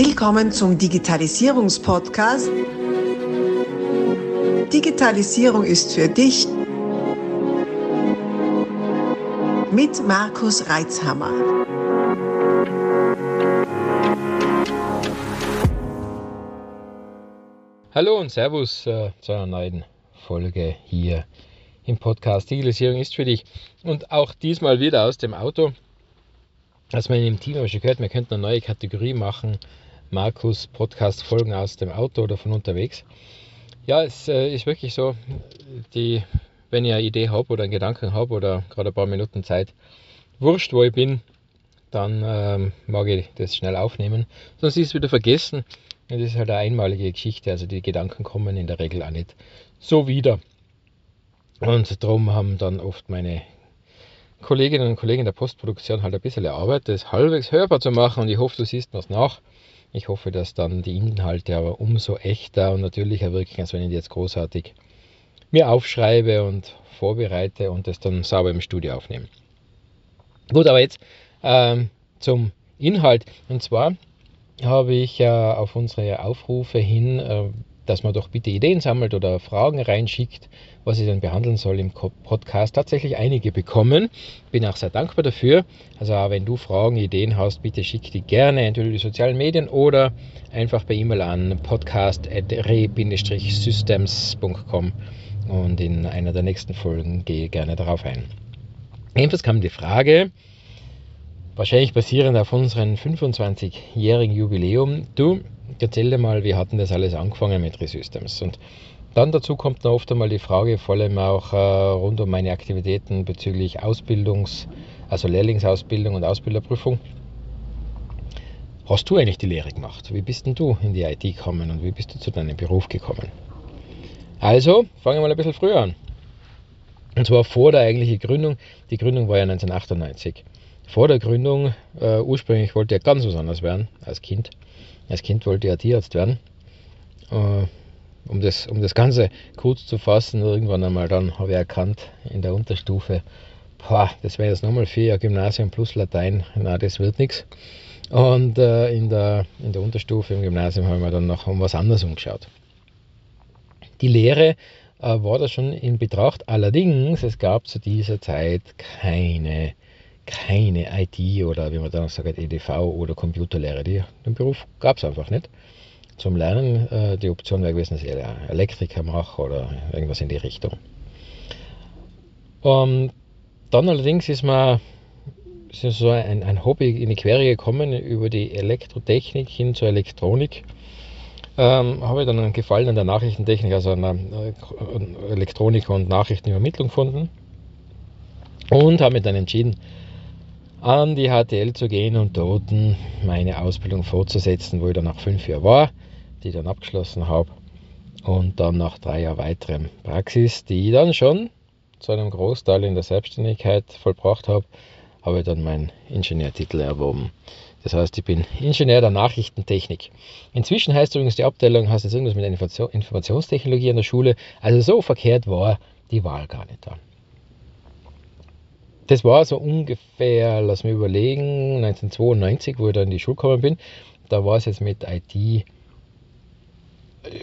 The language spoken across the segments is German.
Willkommen zum Digitalisierungspodcast. Digitalisierung ist für dich mit Markus Reitzhammer. Hallo und Servus äh, zu einer neuen Folge hier im Podcast Digitalisierung ist für dich. Und auch diesmal wieder aus dem Auto. Als man im Team schon gehört, wir könnten eine neue Kategorie machen. Markus Podcast Folgen aus dem Auto oder von unterwegs. Ja, es äh, ist wirklich so, die, wenn ich eine Idee habe oder einen Gedanken habe oder gerade ein paar Minuten Zeit, wurscht, wo ich bin, dann ähm, mag ich das schnell aufnehmen. Sonst ist es wieder vergessen. Das ist halt eine einmalige Geschichte. Also die Gedanken kommen in der Regel auch nicht so wieder. Und darum haben dann oft meine Kolleginnen und Kollegen der Postproduktion halt ein bisschen Arbeit, das halbwegs hörbar zu machen. Und ich hoffe, du siehst mir nach. Ich hoffe, dass dann die Inhalte aber umso echter und natürlicher wirken, als wenn ich die jetzt großartig mir aufschreibe und vorbereite und das dann sauber im Studio aufnehme. Gut, aber jetzt ähm, zum Inhalt. Und zwar habe ich äh, auf unsere Aufrufe hin, äh, dass man doch bitte Ideen sammelt oder Fragen reinschickt, was ich dann behandeln soll im Podcast, tatsächlich einige bekommen. Bin auch sehr dankbar dafür. Also wenn du Fragen, Ideen hast, bitte schick die gerne entweder die sozialen Medien oder einfach per E-Mail an podcast.re-systems.com und in einer der nächsten Folgen gehe gerne darauf ein. Ebenfalls kam die Frage, wahrscheinlich basierend auf unserem 25-jährigen Jubiläum, du, erzähl dir mal, wie hatten das alles angefangen mit Resystems? Und dann dazu kommt noch oft einmal die Frage, vor allem auch äh, rund um meine Aktivitäten bezüglich Ausbildungs-, also Lehrlingsausbildung und Ausbilderprüfung. Hast du eigentlich die Lehre gemacht? Wie bist denn du in die IT gekommen und wie bist du zu deinem Beruf gekommen? Also, fangen wir mal ein bisschen früher an. Und zwar vor der eigentlichen Gründung. Die Gründung war ja 1998. Vor der Gründung, äh, ursprünglich wollte ich ganz was anderes werden als Kind. Als Kind wollte ich Tierarzt werden. Äh, um, das, um das Ganze kurz zu fassen, irgendwann einmal dann habe ich erkannt in der Unterstufe, boah, das wäre jetzt nochmal vier Jahre Gymnasium plus Latein, na, das wird nichts. Und äh, in, der, in der Unterstufe im Gymnasium habe ich mir dann noch um was anderes umgeschaut. Die Lehre äh, war da schon in Betracht, allerdings es gab zu dieser Zeit keine keine IT oder wie man dann sagt, EDV oder Computerlehre. Die, den Beruf gab es einfach nicht. Zum Lernen äh, die Option wäre gewesen, dass ich Elektriker mache oder irgendwas in die Richtung. Um, dann allerdings ist mir ist so ein, ein, Hobby in die Quere gekommen über die Elektrotechnik hin zur Elektronik. Ähm, habe ich dann einen Gefallen an der Nachrichtentechnik, also an der Elektronik und Nachrichtenübermittlung gefunden und habe mich dann entschieden, an die HTL zu gehen und dort meine Ausbildung fortzusetzen, wo ich dann nach fünf Jahren war, die ich dann abgeschlossen habe und dann nach drei Jahren weiterem Praxis, die ich dann schon zu einem Großteil in der Selbstständigkeit vollbracht habe, habe ich dann meinen Ingenieurtitel erworben. Das heißt, ich bin Ingenieur der Nachrichtentechnik. Inzwischen heißt übrigens die Abteilung, heißt jetzt irgendwas mit Informationstechnologie an der Schule. Also so verkehrt war die Wahl gar nicht da. Das war so ungefähr, lass mich überlegen, 1992, wo ich dann in die Schule gekommen bin. Da war es jetzt mit IT,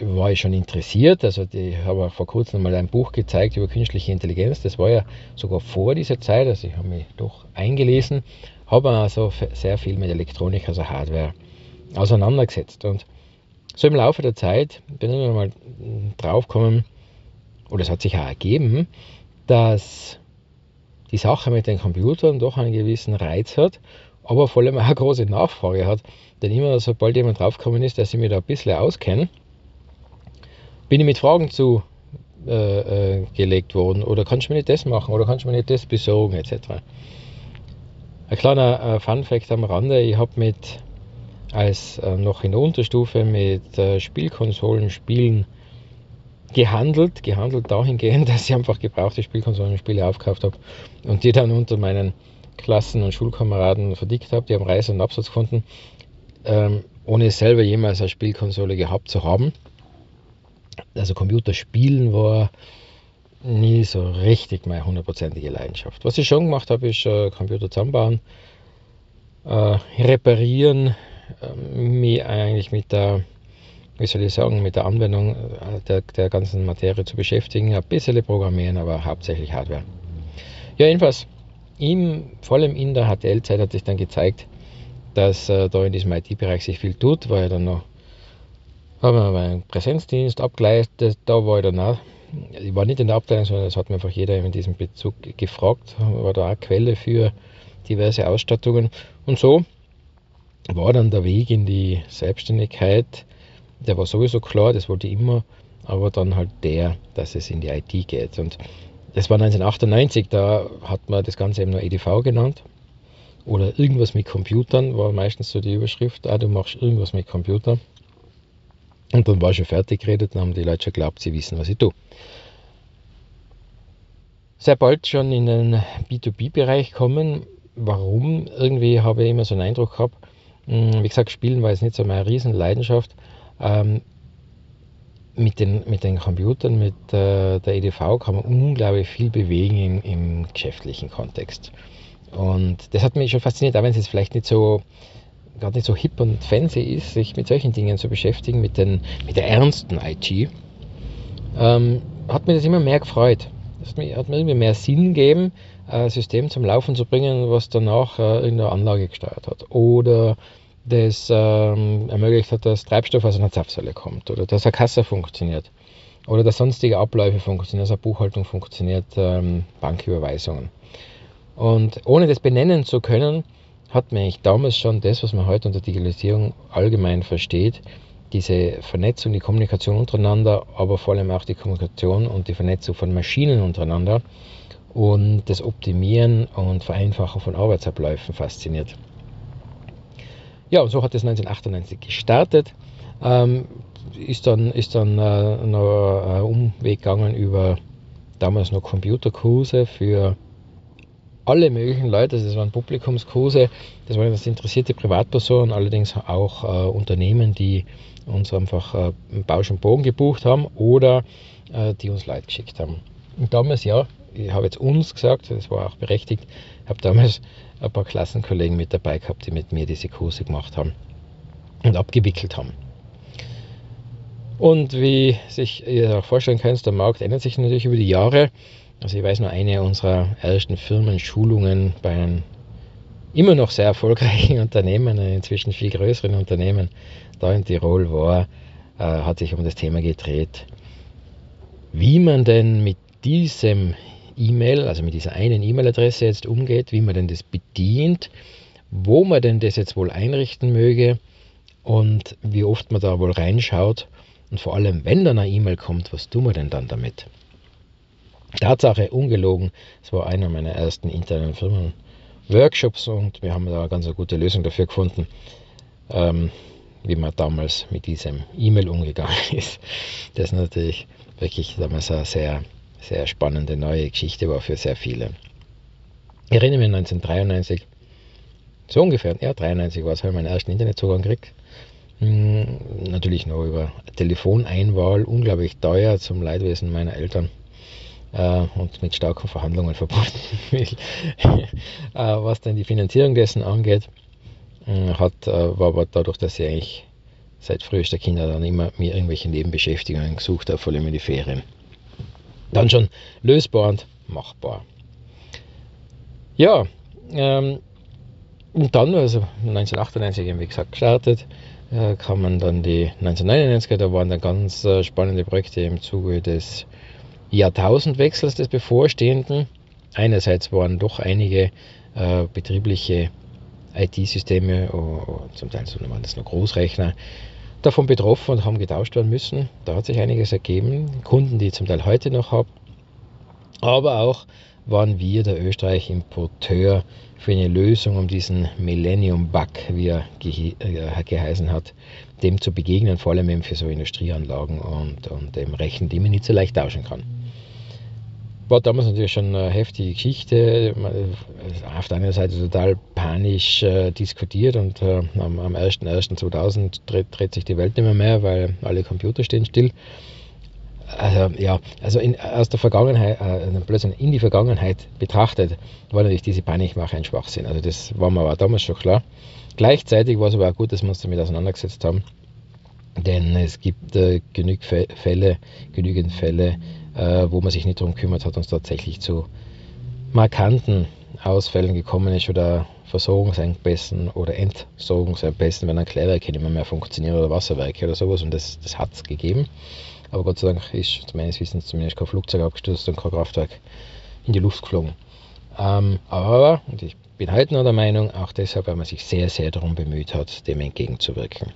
war ich schon interessiert. Also ich habe vor kurzem mal ein Buch gezeigt über künstliche Intelligenz. Das war ja sogar vor dieser Zeit. Also ich habe mich doch eingelesen, habe also sehr viel mit Elektronik, also Hardware, auseinandergesetzt. Und so im Laufe der Zeit bin ich mal drauf gekommen, oder es hat sich auch ergeben, dass die Sache mit den Computern doch einen gewissen Reiz hat, aber vor allem auch eine große Nachfrage hat. Denn immer sobald jemand draufgekommen ist, der sich mir da ein bisschen auskennt, bin ich mit Fragen zu äh, äh, gelegt worden. Oder kannst du mir nicht das machen? Oder kannst du mir nicht das besorgen? Etc. Ein kleiner äh, Fun-Fact am Rande: Ich habe mit, als äh, noch in der Unterstufe mit äh, Spielkonsolen spielen gehandelt, gehandelt dahingehend, dass ich einfach gebrauchte Spielkonsolen und Spiele aufgekauft habe und die dann unter meinen Klassen- und Schulkameraden verdickt habe. Die haben Reise und Absatz gefunden, ähm, ohne selber jemals eine Spielkonsole gehabt zu haben. Also Computerspielen war nie so richtig meine hundertprozentige Leidenschaft. Was ich schon gemacht habe, ist äh, Computer zusammenbauen, äh, reparieren, ähm, mich eigentlich mit der, wie soll ich sagen, mit der Anwendung äh, der, der ganzen Materie zu beschäftigen. Ein bisschen programmieren, aber hauptsächlich Hardware. Ja, jedenfalls, ihm, vor allem in der HTL-Zeit hat sich dann gezeigt, dass äh, da in diesem IT-Bereich sich viel tut, weil dann noch haben wir meinen Präsenzdienst abgeleitet, da war ich dann auch, ich war nicht in der Abteilung, sondern das hat mir einfach jeder in diesem Bezug gefragt, war da auch Quelle für diverse Ausstattungen und so war dann der Weg in die Selbstständigkeit, der war sowieso klar, das wollte ich immer, aber dann halt der, dass es in die IT geht und das war 1998, da hat man das Ganze eben nur EDV genannt oder irgendwas mit Computern, war meistens so die Überschrift, ah, du machst irgendwas mit Computern. Und dann war ich schon fertig geredet, dann haben die Leute schon geglaubt, sie wissen, was ich tue. Sehr bald schon in den B2B-Bereich kommen. Warum? Irgendwie habe ich immer so einen Eindruck gehabt, hm, wie gesagt, Spielen war jetzt nicht so meine Riesenleidenschaft. Ähm, mit, den, mit den Computern, mit äh, der EDV kann man unglaublich viel bewegen im, im geschäftlichen Kontext. Und das hat mich schon fasziniert, auch wenn es jetzt vielleicht nicht so gar nicht so hip und fancy ist, sich mit solchen Dingen zu beschäftigen, mit, den, mit der ernsten IT, ähm, hat mir das immer mehr gefreut. Das hat mir, hat mir irgendwie mehr Sinn gegeben, ein System zum Laufen zu bringen, was danach äh, irgendeine Anlage gesteuert hat. Oder das ähm, ermöglicht hat, dass Treibstoff aus einer Zapfsäule kommt. Oder dass eine Kasse funktioniert. Oder dass sonstige Abläufe funktionieren, dass eine Buchhaltung funktioniert, ähm, Banküberweisungen. Und ohne das benennen zu können, hat man eigentlich damals schon das, was man heute unter Digitalisierung allgemein versteht, diese Vernetzung, die Kommunikation untereinander, aber vor allem auch die Kommunikation und die Vernetzung von Maschinen untereinander und das Optimieren und Vereinfachen von Arbeitsabläufen fasziniert. Ja, und so hat es 1998 gestartet. Ähm, ist dann, ist dann äh, noch ein Umweg gegangen über damals noch Computerkurse für alle möglichen Leute, das waren Publikumskurse, das waren das interessierte Privatpersonen, allerdings auch äh, Unternehmen, die uns einfach äh, Bausch und Bogen gebucht haben oder äh, die uns Leute geschickt haben. Und damals, ja, ich habe jetzt uns gesagt, das war auch berechtigt, ich habe damals ein paar Klassenkollegen mit dabei gehabt, die mit mir diese Kurse gemacht haben und abgewickelt haben. Und wie sich ihr auch vorstellen könnt, der Markt ändert sich natürlich über die Jahre. Also ich weiß nur, eine unserer ersten Firmenschulungen bei einem immer noch sehr erfolgreichen Unternehmen, inzwischen viel größeren Unternehmen, da in Tirol war, äh, hat sich um das Thema gedreht, wie man denn mit diesem E-Mail, also mit dieser einen E-Mail-Adresse jetzt umgeht, wie man denn das bedient, wo man denn das jetzt wohl einrichten möge und wie oft man da wohl reinschaut und vor allem, wenn dann eine E-Mail kommt, was tun wir denn dann damit? Tatsache, ungelogen, es war einer meiner ersten internen Firmen-Workshops und wir haben da eine ganz gute Lösung dafür gefunden, ähm, wie man damals mit diesem E-Mail umgegangen ist. Das ist natürlich wirklich damals eine sehr, sehr spannende neue Geschichte war für sehr viele. Ich erinnere mich 1993, so ungefähr, ja 93 war es, habe ich meinen ersten Internetzugang gekriegt. Hm, natürlich noch über Telefoneinwahl, unglaublich teuer zum Leidwesen meiner Eltern äh, und mit starken Verhandlungen verbunden. äh, was denn die Finanzierung dessen angeht, äh, hat, war aber dadurch, dass ich eigentlich seit frühester Kinder dann immer mir irgendwelche Nebenbeschäftigungen gesucht habe, vor allem in die Ferien. Dann schon lösbar und machbar. Ja, ähm, und dann, also 1998, wie gesagt, gestartet, äh, kamen dann die 1999er, da waren dann ganz äh, spannende Projekte im Zuge des Jahrtausendwechsels des bevorstehenden. Einerseits waren doch einige äh, betriebliche IT-Systeme, zum Teil waren das nur Großrechner, davon betroffen und haben getauscht werden müssen. Da hat sich einiges ergeben. Kunden, die ich zum Teil heute noch habe. Aber auch waren wir der Österreich-Importeur für eine Lösung, um diesen Millennium-Bug, wie er ge äh, geheißen hat, dem zu begegnen, vor allem eben für so Industrieanlagen und, und eben Rechen, die man nicht so leicht tauschen kann. War damals natürlich schon eine heftige Geschichte. Auf der einen Seite total panisch äh, diskutiert und äh, am, am 01.01.2000 dreht, dreht, sich die Welt nicht mehr, mehr, weil alle Computer stehen still. Also ja, also in, aus der Vergangenheit, äh, plötzlich in die Vergangenheit betrachtet, war natürlich diese Panikmache ein Schwachsinn. Also das war mir aber damals schon klar. Gleichzeitig war es aber auch gut, dass wir uns damit auseinandergesetzt haben, denn es gibt äh, genug Fälle, genügend Fälle, äh, wo man sich nicht darum kümmert hat und es tatsächlich zu markanten Ausfällen gekommen ist oder Versorgungsengpässen oder Entsorgungsengpässen, wenn ein Klärwerk nicht mehr funktioniert oder Wasserwerke oder sowas und das, das hat es gegeben. Aber Gott sei Dank ist meines Wissens zumindest kein Flugzeug abgestürzt und kein Kraftwerk in die Luft geflogen. Ähm, aber, und ich bin heute noch der Meinung, auch deshalb, weil man sich sehr, sehr darum bemüht hat, dem entgegenzuwirken.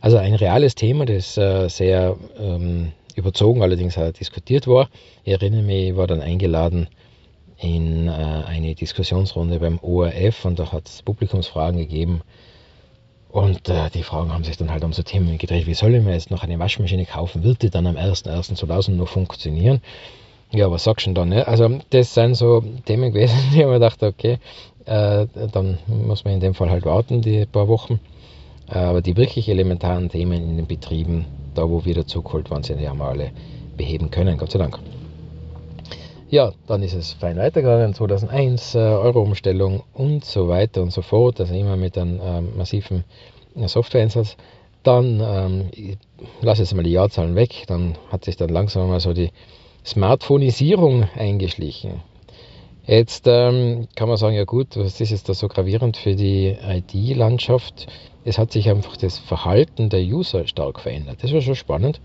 Also ein reales Thema, das äh, sehr ähm, überzogen allerdings auch diskutiert war. Ich erinnere mich, ich war dann eingeladen in äh, eine Diskussionsrunde beim ORF und da hat es Publikumsfragen gegeben. Und äh, die Fragen haben sich dann halt um so Themen gedreht, wie soll ich mir jetzt noch eine Waschmaschine kaufen? Wird die dann am 01.01.2000 noch funktionieren? Ja, was sagst du denn dann? Ne? Also das sind so Themen gewesen, die ich mir dachte, okay, äh, dann muss man in dem Fall halt warten, die paar Wochen. Aber die wirklich elementaren Themen in den Betrieben, da wo wir dazugeholt waren, sind ja mal alle beheben können, Gott sei Dank. Ja, dann ist es fein weitergegangen, 2001 äh, Euro-Umstellung und so weiter und so fort, also immer mit einem ähm, massiven äh, Softwareeinsatz. Dann, ähm, ich lasse jetzt mal die Jahrzahlen weg, dann hat sich dann langsam mal so die Smartphoneisierung eingeschlichen. Jetzt ähm, kann man sagen, ja gut, was ist jetzt da so gravierend für die IT-Landschaft? Es hat sich einfach das Verhalten der User stark verändert. Das war schon spannend.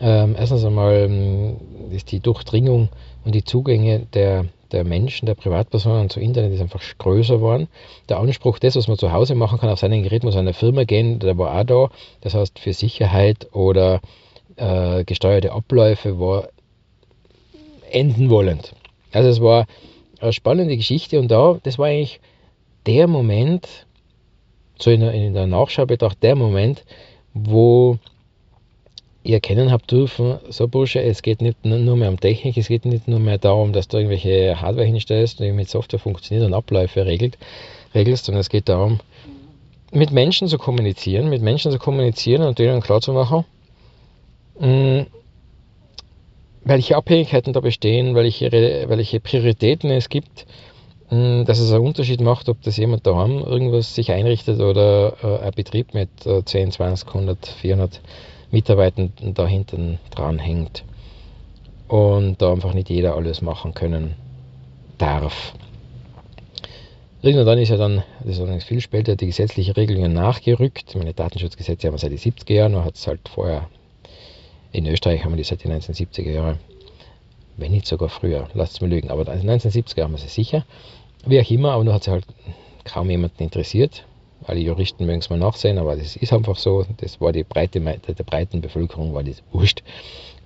Ähm, erstens einmal ähm, ist die Durchdringung und die Zugänge der, der Menschen, der Privatpersonen zu Internet ist einfach größer geworden. Der Anspruch, das, was man zu Hause machen kann, auf seinem Gerät muss an eine Firma gehen, der war auch da. Das heißt, für Sicherheit oder äh, gesteuerte Abläufe war enden wollend. Also es war eine spannende Geschichte. Und da, das war eigentlich der Moment, so in der, in der Nachschau betrachtet, der Moment, wo ich erkennen habe dürfen, so Bursche, es geht nicht nur mehr um Technik, es geht nicht nur mehr darum, dass du irgendwelche Hardware hinstellst und mit Software funktioniert und Abläufe regelt, regelst, sondern es geht darum, mit Menschen zu kommunizieren, mit Menschen zu kommunizieren und denen klar zu machen, mh, welche Abhängigkeiten da bestehen, welche, welche Prioritäten es gibt, hm, dass es einen Unterschied macht, ob das jemand daheim irgendwas sich einrichtet oder äh, ein Betrieb mit 10, 20, 100, 400 Mitarbeitern da hinten dran hängt und da einfach nicht jeder alles machen können darf. Irgendwann ist ja dann, das ist viel später, die gesetzlichen Regelungen nachgerückt. Meine Datenschutzgesetze haben wir seit den 70er Jahren, noch hat es halt vorher in Österreich haben wir die seit den 1970er Jahren, wenn nicht sogar früher, lasst es mir lügen, aber in den 1970er haben wir sie sicher. Wie auch immer, aber nur hat sie halt kaum jemanden interessiert. Alle Juristen mögen es mal nachsehen, aber das ist einfach so. Das war die breite, der breiten Bevölkerung war das wurscht.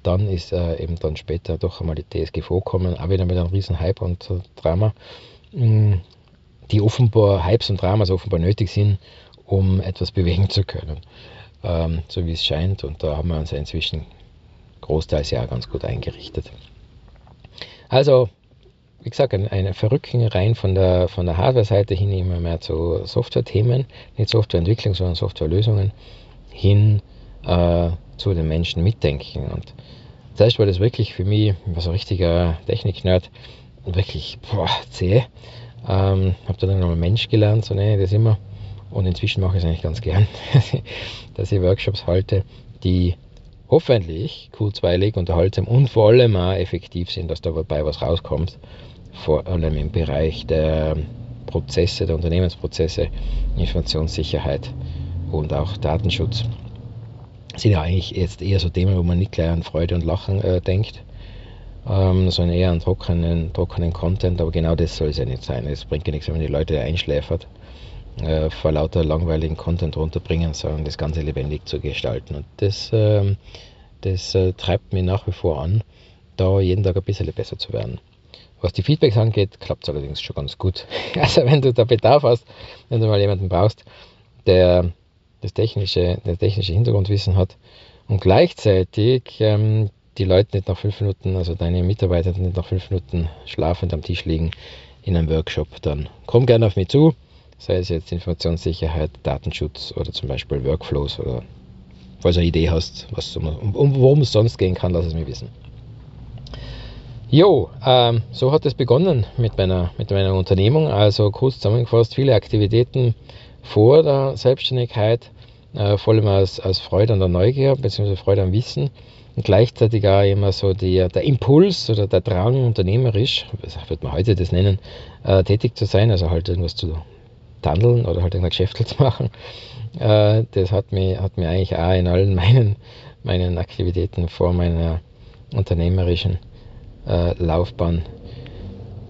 Dann ist äh, eben dann später doch einmal die DSGVO gekommen, auch wieder mit einem riesen Hype und äh, Drama, mm, die offenbar, Hypes und Dramas offenbar nötig sind, um etwas bewegen zu können ähm, so wie es scheint. Und da haben wir uns inzwischen großteils ja ganz gut eingerichtet. Also, wie gesagt, ein, ein Verrücken rein von der, von der Hardware-Seite hin immer mehr zu Software-Themen, nicht Softwareentwicklung, sondern Softwarelösungen, hin äh, zu den Menschen mitdenken. Und zuerst war das wirklich für mich, ich war so ein richtiger Technik-Nerd, wirklich boah, zäh. Ähm, habe dann nochmal Mensch gelernt, so nenne ich das immer. Und inzwischen mache ich es eigentlich ganz gern, dass ich Workshops halte, die hoffentlich kurzweilig, unterhaltsam und vor allem auch effektiv sind, dass dabei was rauskommt. Vor allem im Bereich der Prozesse, der Unternehmensprozesse, Informationssicherheit und auch Datenschutz. Das sind ja eigentlich jetzt eher so Themen, wo man nicht gleich an Freude und Lachen äh, denkt, ähm, sondern eher an trockenen, trockenen Content. Aber genau das soll es ja nicht sein. Es bringt ja nichts, wenn man die Leute einschläfert äh, vor lauter langweiligen Content runterbringen, sondern das Ganze lebendig zu gestalten. Und das, äh, das äh, treibt mich nach wie vor an, da jeden Tag ein bisschen besser zu werden. Was die Feedbacks angeht, klappt es allerdings schon ganz gut. Also wenn du da Bedarf hast, wenn du mal jemanden brauchst, der das technische, das technische Hintergrundwissen hat und gleichzeitig ähm, die Leute nicht nach fünf Minuten, also deine Mitarbeiter nicht nach fünf Minuten schlafend am Tisch liegen in einem Workshop, dann komm gerne auf mich zu sei es jetzt Informationssicherheit, Datenschutz oder zum Beispiel Workflows oder falls du eine Idee hast, was, um, um, worum es sonst gehen kann, lass es mir wissen. Jo, ähm, so hat es begonnen mit meiner, mit meiner Unternehmung. Also kurz zusammengefasst, viele Aktivitäten vor der Selbstständigkeit, äh, vor allem aus, aus Freude an der Neugier bzw. Freude am Wissen und gleichzeitig auch immer so die, der Impuls oder der Drang, unternehmerisch, was würde man heute das nennen, äh, tätig zu sein, also halt irgendwas zu tandeln oder halt irgendein Geschäft zu machen. Äh, das hat mich, hat mich eigentlich auch in allen meinen, meinen Aktivitäten vor meiner unternehmerischen äh, Laufbahn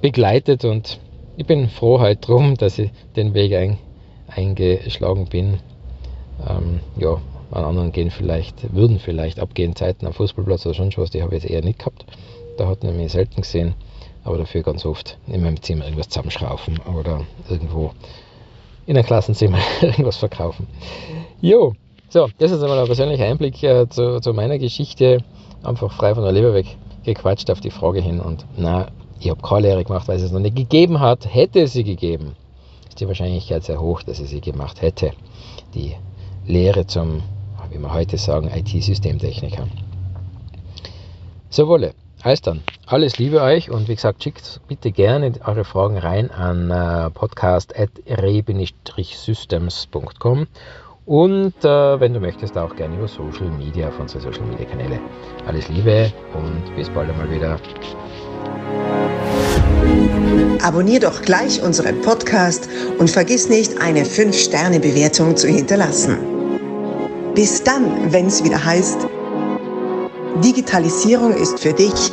begleitet und ich bin froh halt drum, dass ich den Weg ein, eingeschlagen bin. Ähm, ja, an anderen gehen vielleicht, würden vielleicht abgehen Zeiten am Fußballplatz oder schon was, die habe ich jetzt eher nicht gehabt. Da hat man mich selten gesehen, aber dafür ganz oft in meinem Zimmer irgendwas zusammenschrauben oder irgendwo in einem Klassenzimmer irgendwas verkaufen. Jo, so, das ist einmal ein persönlicher Einblick äh, zu, zu meiner Geschichte, einfach frei von der Leber weg gequatscht auf die Frage hin und na, ich habe keine Lehre gemacht, weil es es noch nicht gegeben hat. Hätte es sie gegeben, ist die Wahrscheinlichkeit sehr hoch, dass ich sie gemacht hätte. Die Lehre zum, wie wir heute sagen, IT-Systemtechniker. So wolle. Also dann, alles Liebe euch und wie gesagt, schickt bitte gerne eure Fragen rein an äh, podcast.rebe-systems.com und äh, wenn du möchtest, auch gerne über Social Media, von unsere Social Media Kanäle. Alles Liebe und bis bald einmal wieder. Abonnier doch gleich unseren Podcast und vergiss nicht, eine 5-Sterne-Bewertung zu hinterlassen. Bis dann, wenn es wieder heißt, Digitalisierung ist für dich